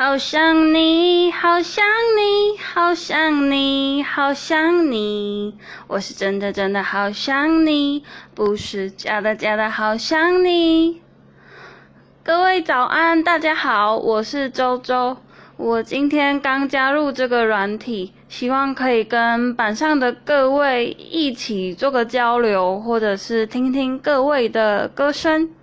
好想你好想你好想你好想你。我是真的真的好想你不是假的假的好想你。各位早安大家好我是周周。我今天刚加入这个软体希望可以跟板上的各位一起做个交流或者是听听各位的歌声。